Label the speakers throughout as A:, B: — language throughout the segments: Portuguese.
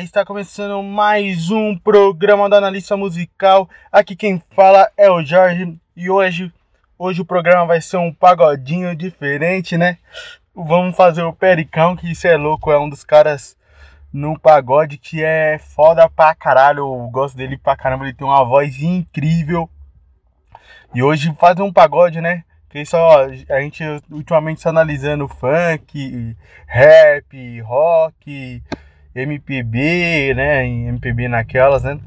A: Está começando mais um programa do Analista Musical. Aqui quem fala é o Jorge e hoje, hoje o programa vai ser um pagodinho diferente, né? Vamos fazer o Pericão, que isso é louco, é um dos caras no pagode que é foda pra caralho. Eu gosto dele pra caramba, ele tem uma voz incrível. E hoje fazer um pagode, né? Que só a gente ultimamente está analisando funk, rap, rock, MPB, né? MPB naquelas, né?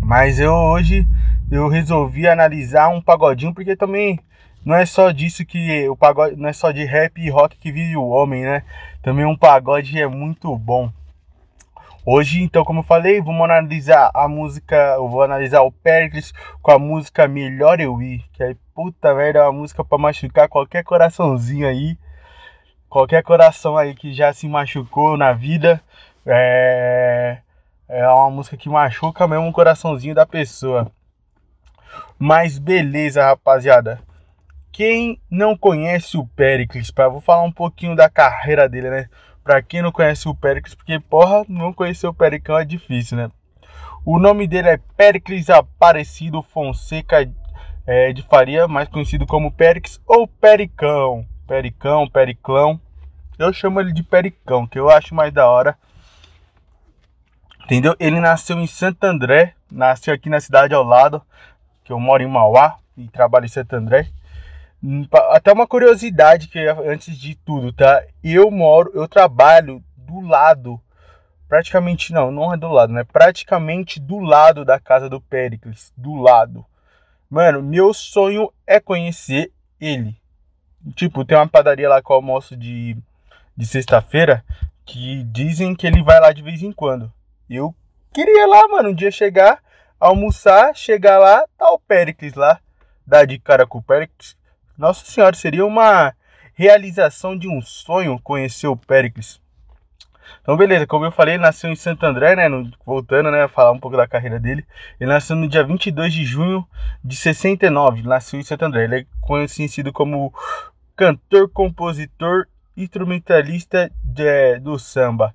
A: Mas eu hoje eu resolvi analisar um pagodinho porque também não é só disso que o pagode, não é só de rap e rock que vive o homem, né? Também um pagode é muito bom. Hoje, então, como eu falei, vamos analisar a música, eu vou analisar o Pericles com a música Melhor Eu Ir, que é puta merda, é uma música para machucar qualquer coraçãozinho aí, qualquer coração aí que já se machucou na vida, é, é uma música que machuca mesmo o coraçãozinho da pessoa. Mas beleza, rapaziada. Quem não conhece o Pericles, vou falar um pouquinho da carreira dele, né? Pra quem não conhece o Péricles, porque porra, não conhecer o Pericão é difícil, né? O nome dele é Péricles Aparecido Fonseca é, de Faria, mais conhecido como Péricles ou Pericão. Pericão, Periclão. Eu chamo ele de Pericão, que eu acho mais da hora. Entendeu? Ele nasceu em Santo André, nasceu aqui na cidade ao lado, que eu moro em Mauá e trabalho em Santo André. Até uma curiosidade que antes de tudo, tá? Eu moro, eu trabalho do lado, praticamente não, não é do lado, né? Praticamente do lado da casa do Pericles, do lado. Mano, meu sonho é conhecer ele. Tipo, tem uma padaria lá com almoço de, de sexta-feira que dizem que ele vai lá de vez em quando. Eu queria lá, mano, um dia chegar, almoçar, chegar lá, tá o Pericles lá, dar de cara com o Pericles nossa Senhora, seria uma realização de um sonho conhecer o Péricles. Então, beleza, como eu falei, ele nasceu em Santo André, né? No, voltando, né? Falar um pouco da carreira dele. Ele nasceu no dia 22 de junho de 69. Nasceu em Santo André. Ele é conhecido como cantor, compositor, instrumentalista de, do samba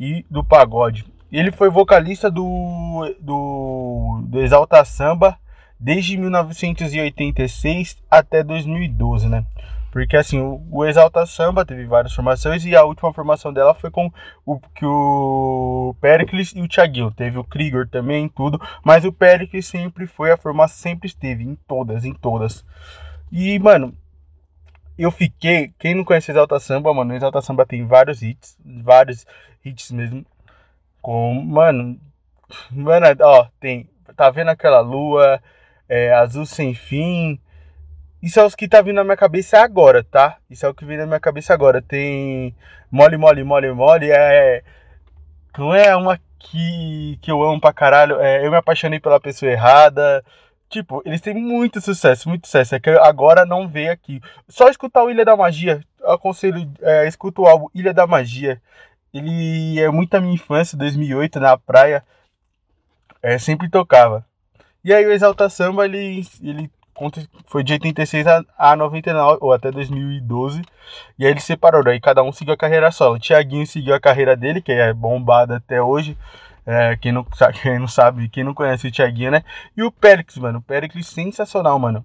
A: e do pagode. Ele foi vocalista do, do, do Exalta Samba desde 1986 até 2012, né? Porque assim, o, o Exalta Samba teve várias formações e a última formação dela foi com o que o Pericles e o Thiaguinho. Teve o Krieger também, tudo, mas o Pericles sempre foi a formação, sempre esteve em todas, em todas. E, mano, eu fiquei, quem não conhece Exalta Samba, mano, Exalta Samba tem vários hits, vários hits mesmo. Com, mano, mano, ó, tem, tá vendo aquela lua, é, Azul Sem Fim. Isso é os que tá vindo na minha cabeça agora, tá? Isso é o que vem na minha cabeça agora. Tem Mole, Mole, Mole, Mole. É. Não é uma que, que eu amo pra caralho. É, eu me apaixonei pela pessoa errada. Tipo, eles têm muito sucesso, muito sucesso. É que agora não vê aqui. Só escutar o Ilha da Magia. Eu aconselho, é, escuta o álbum Ilha da Magia. Ele é muito a minha infância, 2008, na praia. É, sempre tocava. E aí o Exalta Samba, ele, ele foi de 86 a, 99, ou até 2012. E aí ele separou, aí cada um seguiu a carreira solo. O Thiaguinho seguiu a carreira dele, que é bombada até hoje. É, quem, não, quem não sabe, quem não conhece o Thiaguinho, né? E o Pericles, mano. O Pericles sensacional, mano.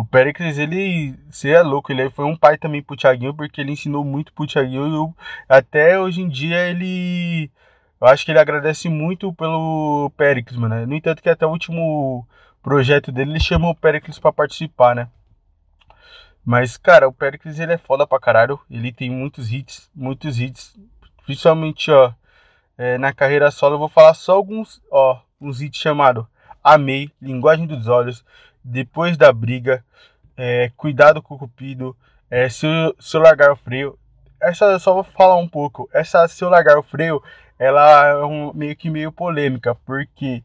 A: O Pericles, ele, você é louco, ele foi um pai também pro Thiaguinho, porque ele ensinou muito pro Thiaguinho. E eu, até hoje em dia ele eu acho que ele agradece muito pelo Pericles, mano. No entanto, que até o último projeto dele, ele chamou o Pericles para participar, né? Mas, cara, o Pericles ele é foda pra caralho. Ele tem muitos hits, muitos hits. Principalmente, ó, é, na carreira solo, eu vou falar só alguns, ó, uns hits chamados Amei, Linguagem dos Olhos, Depois da Briga, é, Cuidado com o Cupido, é, se, eu, se eu Largar o Freio. Essa eu só vou falar um pouco. Essa Se Eu Largar o Freio ela é um, meio que meio polêmica, porque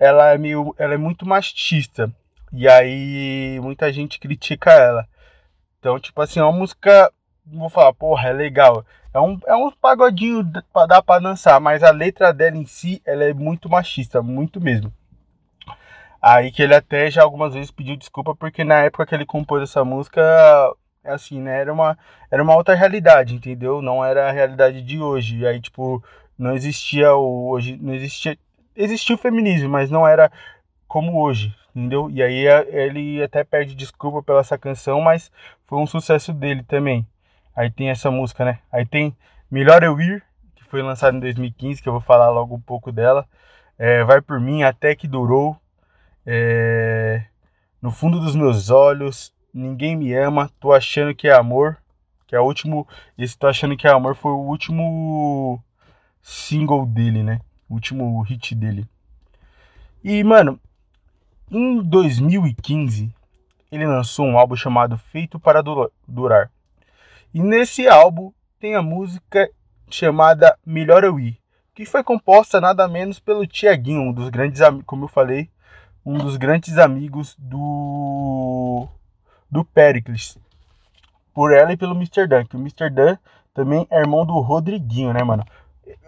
A: ela é, meio, ela é muito machista. E aí muita gente critica ela. Então, tipo assim, é uma música, vou falar, porra, é legal. É um, é um pagodinho pra dar pra dançar, mas a letra dela em si, ela é muito machista, muito mesmo. Aí que ele até já algumas vezes pediu desculpa, porque na época que ele compôs essa música, assim, né? Era uma, era uma outra realidade, entendeu? Não era a realidade de hoje. E aí, tipo, não existia o. Hoje, não existia. Existia o feminismo, mas não era como hoje, entendeu? E aí ele até pede desculpa pela essa canção, mas foi um sucesso dele também. Aí tem essa música, né? Aí tem Melhor Eu Ir, que foi lançado em 2015, que eu vou falar logo um pouco dela. É, Vai Por Mim, Até Que Durou. É, no Fundo dos Meus Olhos, Ninguém Me Ama, Tô Achando Que É Amor. Que é o último... Esse Tô Achando Que É Amor foi o último single dele, né? O último hit dele. E, mano, em 2015, ele lançou um álbum chamado Feito para Durar. E nesse álbum tem a música chamada Melhor Eu Ir, que foi composta nada menos pelo Tiaguinho, um dos grandes amigos, como eu falei, um dos grandes amigos do do Pericles. Por ela e pelo Mr. Dan, que o Mr. Dan também é irmão do Rodriguinho, né, mano?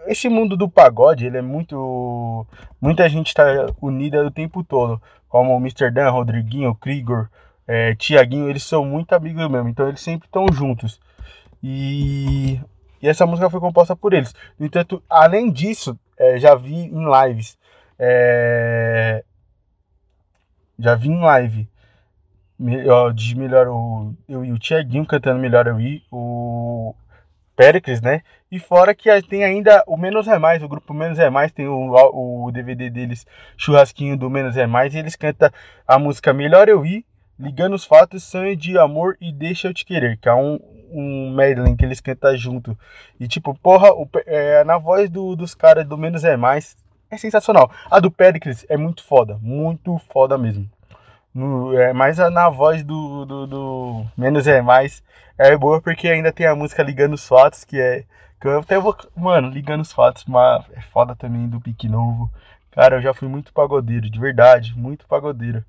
A: Esse mundo do pagode, ele é muito. Muita gente tá unida o tempo todo. Como o Mr. Dan, Rodriguinho, Krigor, é, Tiaguinho, eles são muito amigos mesmo. Então eles sempre estão juntos. E, e essa música foi composta por eles. No entanto, além disso, é, já vi em lives. É, já vi em live de melhor o, eu e o Tiaguinho cantando Melhor Eu Ir, o Pericles, né? E fora que tem ainda o Menos é Mais, o grupo Menos é Mais, tem o, o DVD deles, Churrasquinho do Menos é Mais, e eles cantam a música Melhor Eu Ir, Ligando os Fatos, Sonho de Amor e Deixa Eu Te Querer, que é um, um medley que eles cantam junto. E tipo, porra, o, é, na voz do, dos caras do Menos é Mais é sensacional. A do Pericles é muito foda, muito foda mesmo. No, é, mais na voz do, do, do, Menos é Mais é boa porque ainda tem a música Ligando os Fatos, que é. Que eu até vou. Mano, Ligando os Fatos, mas é foda também do Pique Novo. Cara, eu já fui muito pagodeiro, de verdade, muito pagodeiro.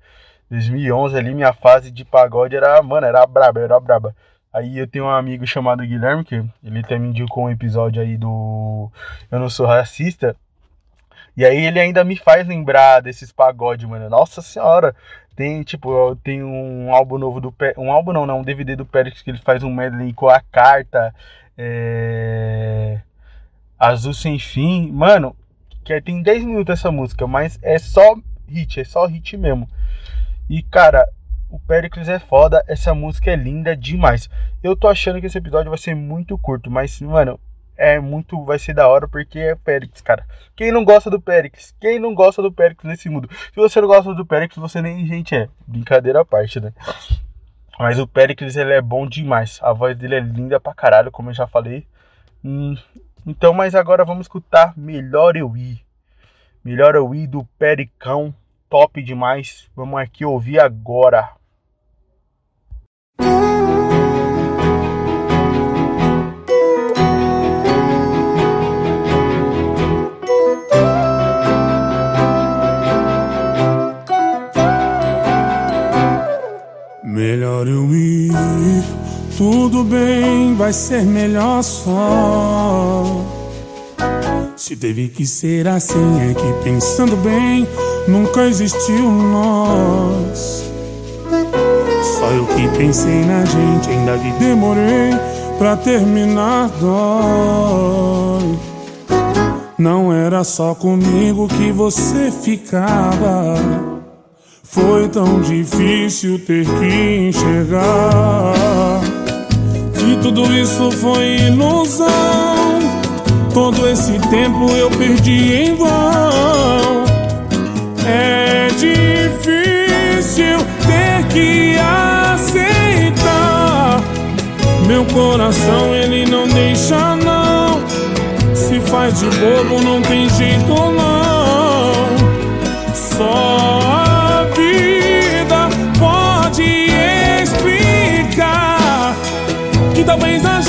A: 2011 ali, minha fase de pagode era, mano, era braba, era braba. Aí eu tenho um amigo chamado Guilherme, que ele também indicou um episódio aí do Eu Não Sou Racista. E aí ele ainda me faz lembrar desses pagodes, mano. Nossa senhora. Tem, tipo, tem um álbum novo do Um álbum não, não, um DVD do Pérez que ele faz um medley com a carta. É... Azul Sem Fim. Mano, que tem 10 minutos essa música, mas é só hit, é só hit mesmo. E, cara, o Pericles é foda, essa música é linda demais. Eu tô achando que esse episódio vai ser muito curto, mas, mano, é muito. Vai ser da hora porque é Pericles, cara. Quem não gosta do Pericles? Quem não gosta do Pericles nesse mundo? Se você não gosta do Pericles, você nem gente é. Brincadeira à parte, né? Mas o Pericles, ele é bom demais. A voz dele é linda pra caralho, como eu já falei. Hum, então, mas agora vamos escutar Melhor Eu Ir. Melhor Eu Ir do Pericão. Top demais. Vamos aqui ouvir agora.
B: Melhor eu ir, tudo bem, vai ser melhor só. Se teve que ser assim, é que pensando bem, nunca existiu nós. Só eu que pensei na gente, ainda que demorei pra terminar dói. Não era só comigo que você ficava. Foi tão difícil ter que enxergar que tudo isso foi ilusão. Todo esse tempo eu perdi em vão. É difícil ter que aceitar. Meu coração ele não deixa não. Se faz de bobo não tem jeito não. Só talvez a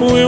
B: esse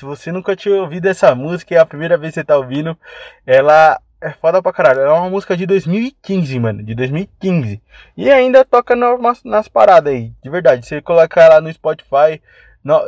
B: se você
A: nunca tinha ouvido essa música e é a primeira vez que você tá ouvindo, ela é foda pra caralho. Ela é uma música de 2015, mano, de 2015. E ainda toca nas, nas paradas aí, de verdade. Você colocar ela no Spotify,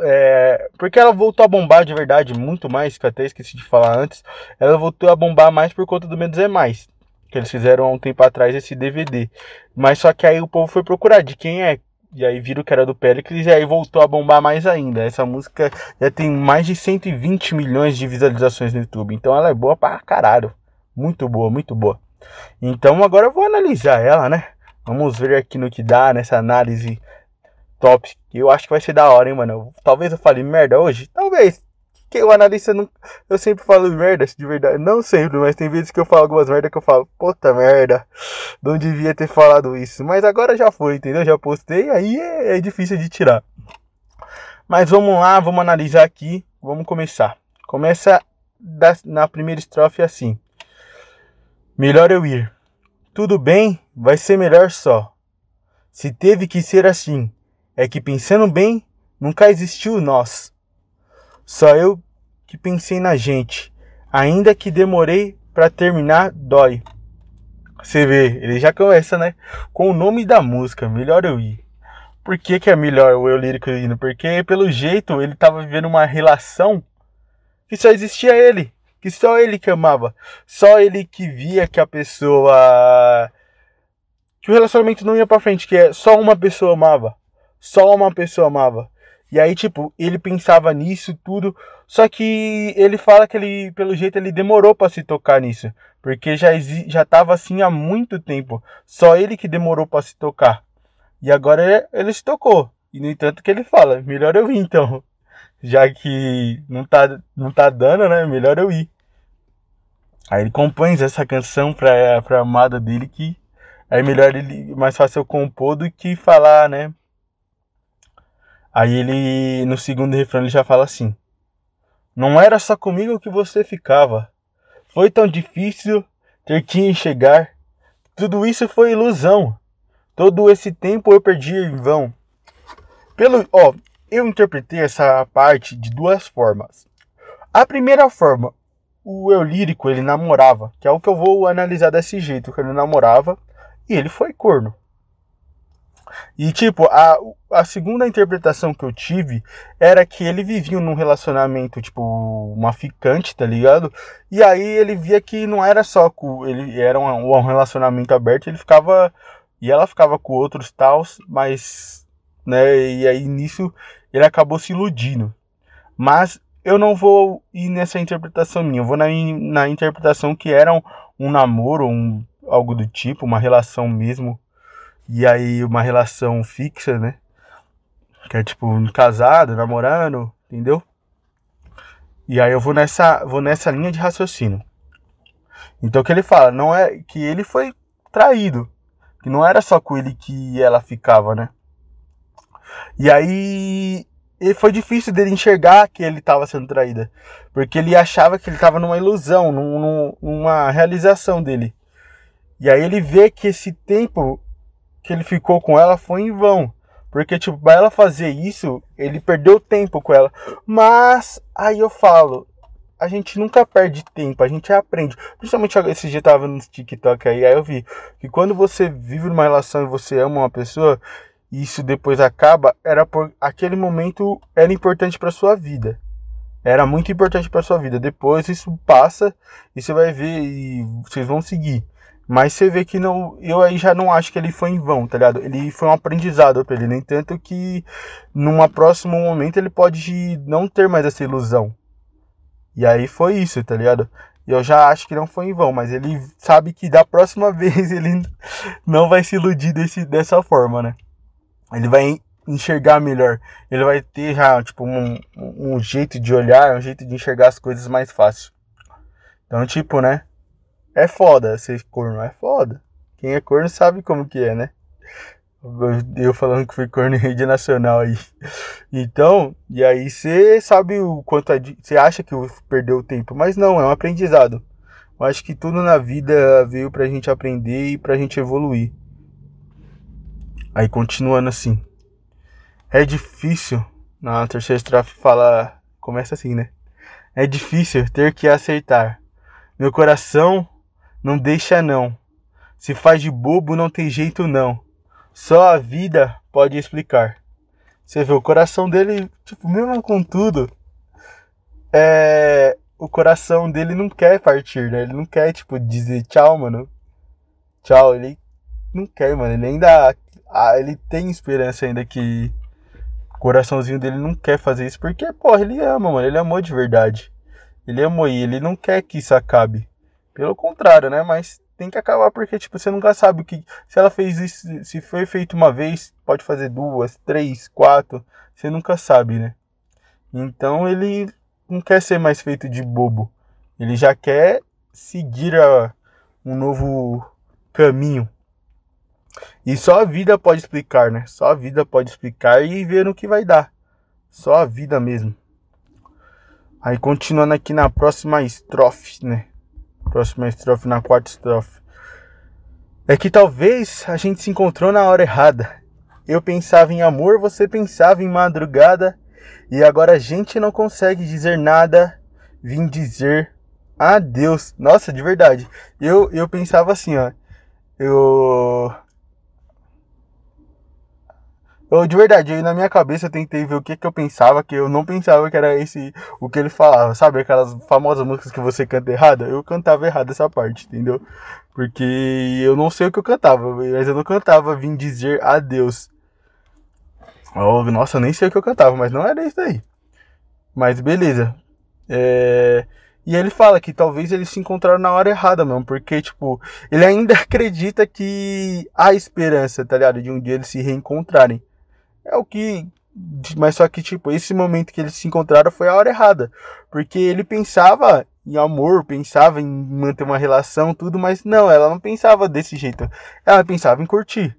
A: é, porque ela voltou a bombar de verdade, muito mais, que eu até esqueci de falar antes. Ela voltou a bombar mais por conta do Menos é Mais. Que eles fizeram há um tempo atrás esse DVD. Mas só que aí o povo foi procurar de quem é e aí viram que era do Pericles e aí voltou a bombar mais ainda. Essa música já tem mais de 120 milhões de visualizações no YouTube. Então ela é boa pra caralho. Muito boa, muito boa. Então agora eu vou analisar ela, né? Vamos ver aqui no que dá nessa análise top. Eu acho que vai ser da hora, hein, mano. Talvez eu fale merda hoje. Talvez que o analista não. Eu sempre falo merda, de verdade. Não sempre, mas tem vezes que eu falo algumas merda que eu falo, puta merda, não devia ter falado isso. Mas agora já foi, entendeu? Já postei, aí é, é difícil de tirar. Mas vamos lá, vamos analisar aqui. Vamos começar. Começa da, na primeira estrofe assim. Melhor eu ir. Tudo bem, vai ser melhor só. Se teve que ser assim, é que pensando bem, nunca existiu nós. Só eu que pensei na gente. Ainda que demorei para terminar, dói. Você vê, ele já começa, né? Com o nome da música, Melhor Eu Ir. Por que, que é melhor o eu lírico indo? Porque, pelo jeito, ele tava vivendo uma relação que só existia ele. Que só ele que amava. Só ele que via que a pessoa. Que o relacionamento não ia pra frente. Que é só uma pessoa amava. Só uma pessoa amava. E aí, tipo, ele pensava nisso tudo, só que ele fala que ele, pelo jeito, ele demorou para se tocar nisso, porque já já tava assim há muito tempo. Só ele que demorou para se tocar. E agora ele, se tocou. E no entanto que ele fala, melhor eu ir então. Já que não tá não tá dando, né? Melhor eu ir. Aí ele compõe essa canção pra, pra amada dele que é melhor ele mais fácil eu compor do que falar, né? Aí ele, no segundo refrão, ele já fala assim: Não era só comigo que você ficava. Foi tão difícil ter que enxergar. Tudo isso foi ilusão. Todo esse tempo eu perdi em vão. Pelo, ó, eu interpretei essa parte de duas formas. A primeira forma, o eu lírico ele namorava, que é o que eu vou analisar desse jeito, que ele namorava e ele foi corno. E, tipo, a, a segunda interpretação que eu tive era que ele vivia num relacionamento, tipo, uma ficante, tá ligado? E aí ele via que não era só com. Ele era um, um relacionamento aberto, ele ficava. E ela ficava com outros tals, mas. Né, e aí nisso ele acabou se iludindo. Mas eu não vou ir nessa interpretação minha, eu vou na, na interpretação que era um, um namoro, um, algo do tipo, uma relação mesmo E aí uma relação fixa, né? Que é tipo casado, namorando, entendeu? E aí eu vou nessa, vou nessa linha de raciocínio. Então o que ele fala, não é que ele foi traído, que não era só com ele que ela ficava, né? E aí e foi difícil dele enxergar que ele estava sendo traída, porque ele achava que ele estava numa ilusão, num, numa realização dele. E aí ele vê que esse tempo que ele ficou com ela foi em vão. Porque, tipo, pra ela fazer isso, ele perdeu tempo com ela. Mas, aí eu falo, a gente nunca perde tempo, a gente aprende. Principalmente esse dia eu tava no TikTok aí, aí eu vi que quando você vive numa relação e você ama uma pessoa, e isso depois acaba, era por aquele momento era importante para sua vida. Era muito importante para sua vida. Depois isso passa e você vai ver e vocês vão seguir. Mas você vê que não, eu aí já não acho que ele foi em vão, tá ligado? Ele foi um aprendizado para ele, nem tanto que num próximo momento ele pode não ter mais essa ilusão. E aí foi isso, tá ligado? Eu já acho que não foi em vão, mas ele sabe que da próxima vez ele não vai se iludir desse, dessa forma, né? Ele vai enxergar melhor. Ele vai ter já, tipo, um, um jeito de olhar, um jeito de enxergar as coisas mais fácil. Então, tipo, né? É foda ser corno, é foda. Quem é corno sabe como que é, né? Eu falando que fui corno em rede nacional aí. Então, e aí você sabe o quanto você acha que perdeu o tempo, mas não, é um aprendizado. Eu acho que tudo na vida veio pra gente aprender e pra gente evoluir. Aí continuando assim. É difícil. Na terceira estrofe fala. Começa assim, né? É difícil ter que aceitar. Meu coração não deixa não. Se faz de bobo, não tem jeito não. Só a vida pode explicar. Você vê o coração dele, tipo, mesmo com tudo, é, o coração dele não quer partir, né? Ele não quer, tipo, dizer tchau, mano. Tchau, ele não quer, mano. Ele ainda. Ah, ele tem esperança ainda que o coraçãozinho dele não quer fazer isso. Porque, porra, ele ama, mano. Ele amou de verdade. Ele amou e ele não quer que isso acabe. Pelo contrário, né? Mas tem que acabar porque, tipo, você nunca sabe o que. Se ela fez isso, se foi feito uma vez, pode fazer duas, três, quatro. Você nunca sabe, né? Então ele não quer ser mais feito de bobo. Ele já quer seguir a, um novo caminho. E só a vida pode explicar, né? Só a vida pode explicar e ver no que vai dar. Só a vida mesmo. Aí continuando aqui na próxima estrofe, né? Próxima estrofe, na quarta estrofe. É que talvez a gente se encontrou na hora errada. Eu pensava em amor, você pensava em madrugada. E agora a gente não consegue dizer nada. Vim dizer adeus. Nossa, de verdade. Eu, eu pensava assim, ó. Eu eu, de verdade, eu, na minha cabeça eu tentei ver o que, que eu pensava, que eu não pensava que era esse o que ele falava, sabe? Aquelas famosas músicas que você canta errada. Eu cantava errado essa parte, entendeu? Porque eu não sei o que eu cantava, mas eu não cantava vim dizer adeus. Nossa, eu nem sei o que eu cantava, mas não era isso aí. Mas beleza. É... E ele fala que talvez eles se encontraram na hora errada mesmo, porque, tipo, ele ainda acredita que há esperança, tá ligado? De um dia eles se reencontrarem. É o que. Mas só que, tipo, esse momento que eles se encontraram foi a hora errada. Porque ele pensava em amor, pensava em manter uma relação, tudo, mas não, ela não pensava desse jeito. Ela pensava em curtir.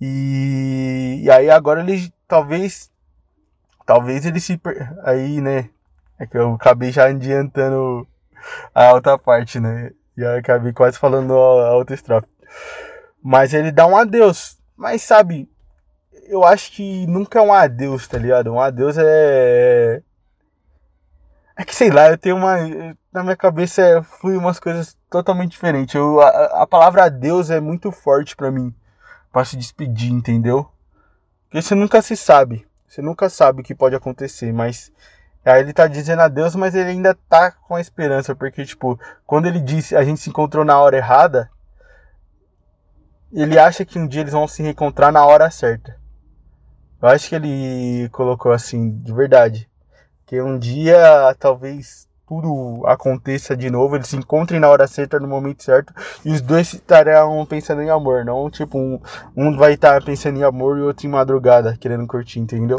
A: E, e aí agora ele talvez. Talvez ele se. Aí, né? É que eu acabei já adiantando a outra parte, né? E aí acabei quase falando a outra estrofe. Mas ele dá um adeus. Mas sabe, eu acho que nunca é um adeus, tá ligado? Um adeus é. É que sei lá, eu tenho uma. Na minha cabeça é, flui umas coisas totalmente diferentes. Eu, a, a palavra adeus é muito forte para mim. Pra se despedir, entendeu? Porque você nunca se sabe. Você nunca sabe o que pode acontecer, mas. Aí ele tá dizendo adeus, mas ele ainda tá com a esperança. Porque, tipo, quando ele disse a gente se encontrou na hora errada, ele acha que um dia eles vão se reencontrar na hora certa. Eu acho que ele colocou assim, de verdade. Que um dia talvez tudo aconteça de novo, eles se encontrem na hora certa, no momento certo, e os dois estarão pensando em amor, não tipo um, um vai estar pensando em amor e outro em madrugada, querendo curtir, entendeu?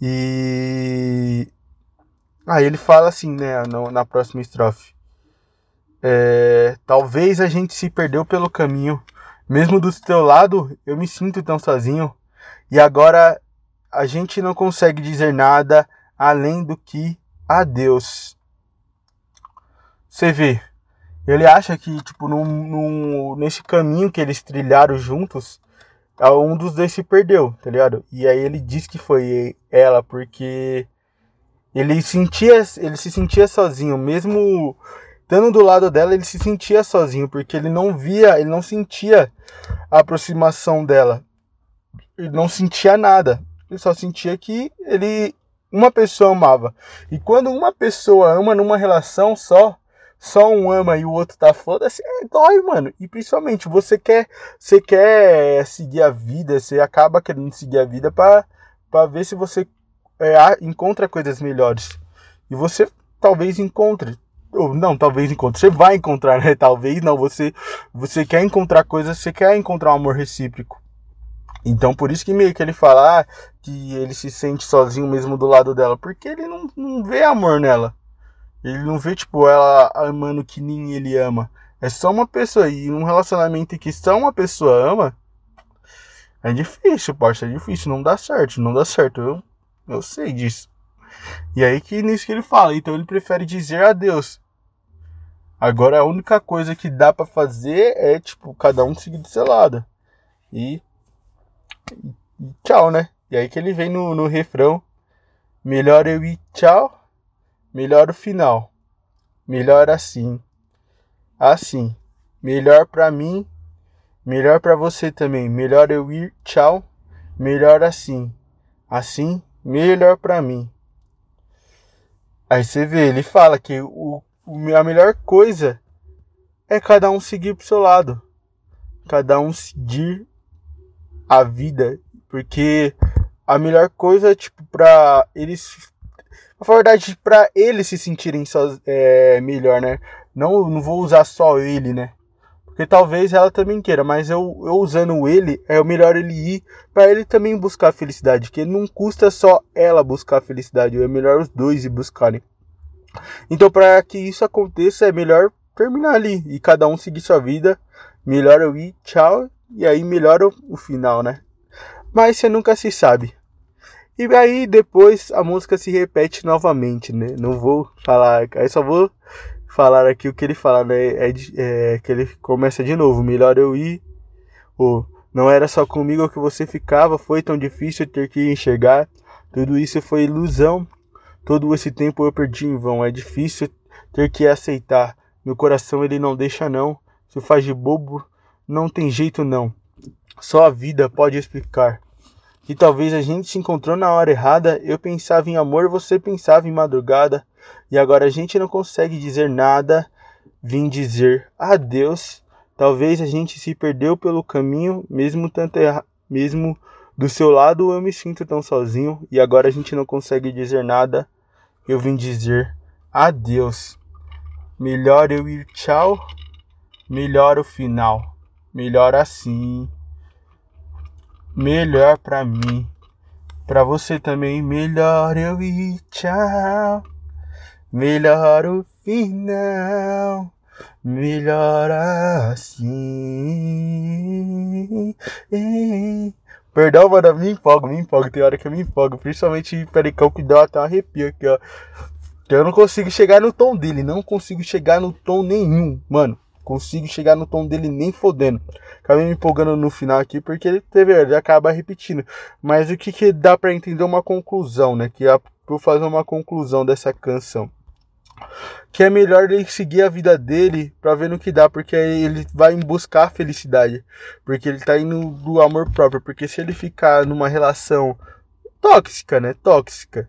A: E aí ele fala assim, né, no, na próxima estrofe. É, talvez a gente se perdeu pelo caminho. Mesmo do teu lado, eu me sinto tão sozinho. E agora a gente não consegue dizer nada além do que adeus. Você vê, ele acha que, tipo, num, num, nesse caminho que eles trilharam juntos, um dos dois se perdeu, tá ligado? E aí ele diz que foi ela, porque ele sentia, ele se sentia sozinho, mesmo estando do lado dela, ele se sentia sozinho, porque ele não via, ele não sentia a aproximação dela. Ele não sentia nada. Ele só sentia que ele uma pessoa amava. E quando uma pessoa ama numa relação só, só um ama e o outro tá foda-se, é, dói, mano. E principalmente, você quer, você quer seguir a vida, você acaba querendo seguir a vida para ver se você é, encontra coisas melhores. E você talvez encontre. Ou não, talvez encontre. Você vai encontrar, né? Talvez não. Você, você quer encontrar coisas, você quer encontrar um amor recíproco. Então por isso que meio que ele fala ah, que ele se sente sozinho mesmo do lado dela. Porque ele não, não vê amor nela. Ele não vê, tipo, ela amando que nem ele ama. É só uma pessoa. E um relacionamento que só uma pessoa ama. É difícil, parça. É difícil. Não dá certo. Não dá certo. Eu, eu sei disso. E aí que nisso que ele fala. Então ele prefere dizer adeus. Agora a única coisa que dá para fazer é, tipo, cada um seguir do seu lado. E e tchau, né? E aí que ele vem no, no refrão: Melhor eu ir tchau, melhor o final. Melhor assim. Assim. Melhor pra mim, melhor pra você também. Melhor eu ir tchau, melhor assim. Assim, melhor pra mim. Aí você vê, ele fala que o, a melhor coisa é cada um seguir pro seu lado. Cada um seguir a vida, porque a melhor coisa, tipo, pra eles. Na verdade, pra eles se sentirem só, é, melhor, né? Não, não vou usar só ele, né? Porque talvez ela também queira, mas eu, eu usando ele, é o melhor ele ir para ele também buscar a felicidade. Que não custa só ela buscar a felicidade, é melhor os dois ir buscarem. Então, para que isso aconteça, é melhor terminar ali e cada um seguir sua vida. Melhor eu ir, tchau, e aí melhora o final, né? Mas você nunca se sabe. E aí depois a música se repete novamente, né? Não vou falar, aí só vou falar aqui o que ele fala, né? É, é que ele começa de novo. Melhor eu ir. Ou não era só comigo que você ficava, foi tão difícil ter que enxergar. Tudo isso foi ilusão. Todo esse tempo eu perdi em vão. É difícil ter que aceitar. Meu coração ele não deixa não. Se faz de bobo, não tem jeito não. Só a vida pode explicar. Que talvez a gente se encontrou na hora errada, eu pensava em amor, você pensava em madrugada, e agora a gente não consegue dizer nada. Vim dizer adeus. Talvez a gente se perdeu pelo caminho, mesmo tanto erra... mesmo do seu lado eu me sinto tão sozinho e agora a gente não consegue dizer nada. Eu vim dizer adeus. Melhor eu ir tchau, melhor o final melhor assim. Melhor pra mim. Pra você também, melhor eu ir, tchau. Melhor o final. Melhor assim. Perdão, mano, me empolgo, me empolgo. Tem hora que eu me empolgo. Principalmente Pericão que dá até um arrepio aqui, ó. Eu não consigo chegar no tom dele. Não consigo chegar no tom nenhum, mano consigo chegar no tom dele nem fodendo. Acabei me empolgando no final aqui porque ele teve, ele acaba repetindo. Mas o que, que dá para entender uma conclusão, né? Que é para fazer uma conclusão dessa canção. Que é melhor ele seguir a vida dele para ver no que dá, porque ele vai buscar a felicidade, porque ele tá indo do amor próprio, porque se ele ficar numa relação tóxica, né? Tóxica,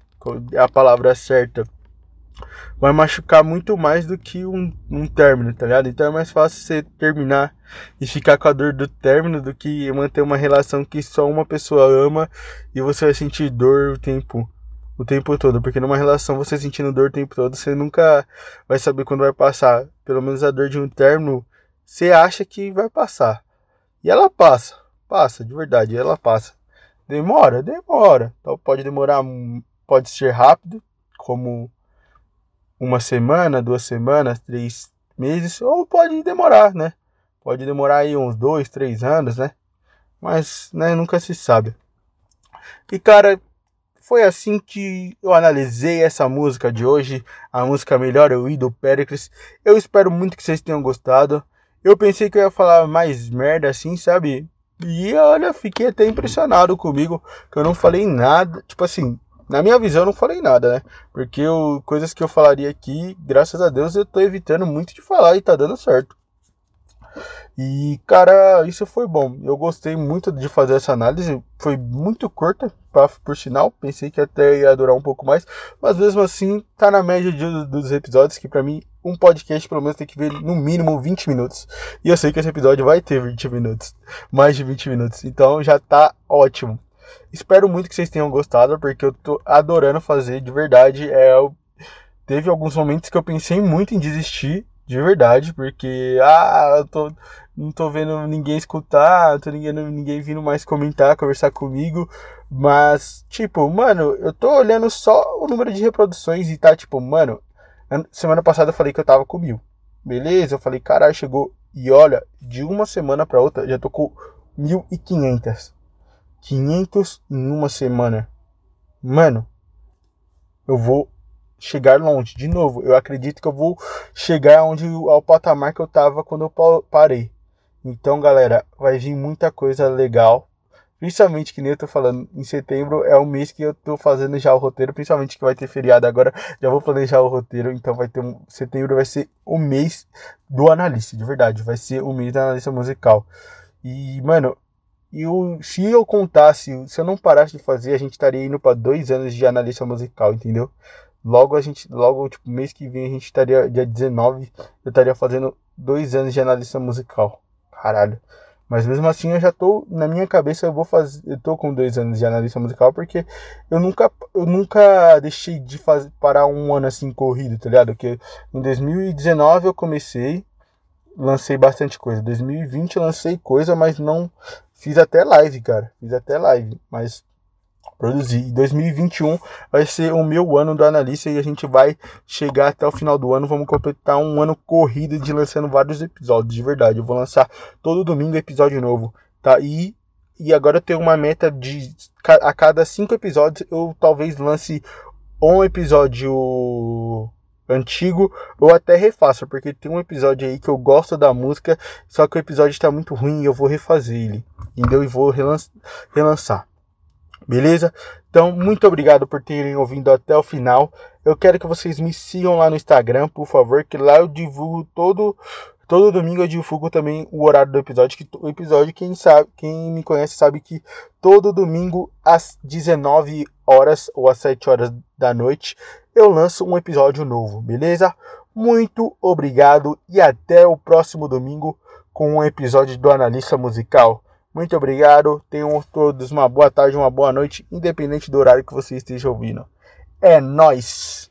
A: é a palavra certa vai machucar muito mais do que um, um término, tá ligado? Então é mais fácil você terminar e ficar com a dor do término do que manter uma relação que só uma pessoa ama e você vai sentir dor o tempo, o tempo todo, porque numa relação você sentindo dor o tempo todo, você nunca vai saber quando vai passar. Pelo menos a dor de um término, você acha que vai passar. E ela passa, passa, de verdade, ela passa. Demora, demora. Então pode demorar, pode ser rápido, como uma semana, duas semanas, três meses, ou pode demorar, né? Pode demorar aí uns dois, três anos, né? Mas, né, nunca se sabe. E cara, foi assim que eu analisei essa música de hoje, a música Melhor Eu Ir do Pericles. Eu espero muito que vocês tenham gostado. Eu pensei que eu ia falar mais merda assim, sabe? E olha, fiquei até impressionado comigo, que eu não falei nada. Tipo assim, na minha visão, eu não falei nada, né? Porque eu, coisas que eu falaria aqui, graças a Deus, eu tô evitando muito de falar e tá dando certo. E, cara, isso foi bom. Eu gostei muito de fazer essa análise. Foi muito curta, pra, por sinal. Pensei que até ia durar um pouco mais. Mas mesmo assim, tá na média de, dos episódios, que para mim, um podcast pelo menos tem que ver no mínimo 20 minutos. E eu sei que esse episódio vai ter 20 minutos. Mais de 20 minutos. Então já tá ótimo. Espero muito que vocês tenham gostado, porque eu tô adorando fazer de verdade. É, eu... Teve alguns momentos que eu pensei muito em desistir de verdade, porque ah, eu tô, não tô vendo ninguém escutar, não tô ninguém, ninguém vindo mais comentar, conversar comigo. Mas, tipo, mano, eu tô olhando só o número de reproduções e tá, tipo, mano, semana passada eu falei que eu tava com mil. Beleza? Eu falei, caralho, chegou. E olha, de uma semana pra outra, já tô com 1.500. 500 em uma semana. Mano, eu vou chegar longe. De novo, eu acredito que eu vou chegar onde ao patamar que eu tava quando eu parei. Então, galera, vai vir muita coisa legal. Principalmente que nem eu tô falando, em setembro é o mês que eu tô fazendo já o roteiro, principalmente que vai ter feriado agora, já vou planejar o roteiro, então vai ter um setembro vai ser o mês do analista, de verdade, vai ser o mês da analista musical. E, mano, eu, se eu contasse, se eu não parasse de fazer, a gente estaria indo para dois anos de analista musical, entendeu? Logo a gente, logo, tipo, mês que vem a gente estaria, dia 19, eu estaria fazendo dois anos de analista musical. Caralho. Mas mesmo assim eu já tô, na minha cabeça eu vou fazer, eu tô com dois anos de analista musical porque eu nunca, eu nunca deixei de fazer, parar um ano assim corrido, tá ligado? Porque em 2019 eu comecei, lancei bastante coisa. 2020 eu lancei coisa, mas não fiz até live, cara. Fiz até live, mas produzir. E 2021 vai ser o meu ano do analista e a gente vai chegar até o final do ano. Vamos completar um ano corrido de lançando vários episódios, de verdade. Eu vou lançar todo domingo episódio novo, tá? E, e agora eu tenho uma meta de a cada cinco episódios eu talvez lance um episódio antigo ou até refaça, porque tem um episódio aí que eu gosto da música, só que o episódio está muito ruim e eu vou refazer ele, entendeu? E vou relançar. Beleza? Então, muito obrigado por terem ouvido até o final. Eu quero que vocês me sigam lá no Instagram, por favor, que lá eu divulgo todo todo domingo eu divulgo também o horário do episódio, que o episódio quem sabe, quem me conhece sabe que todo domingo às 19 horas ou às 7 horas da noite eu lanço um episódio novo, beleza? Muito obrigado e até o próximo domingo com um episódio do Analista Musical. Muito obrigado. Tenham todos uma boa tarde, uma boa noite, independente do horário que você esteja ouvindo. É nós.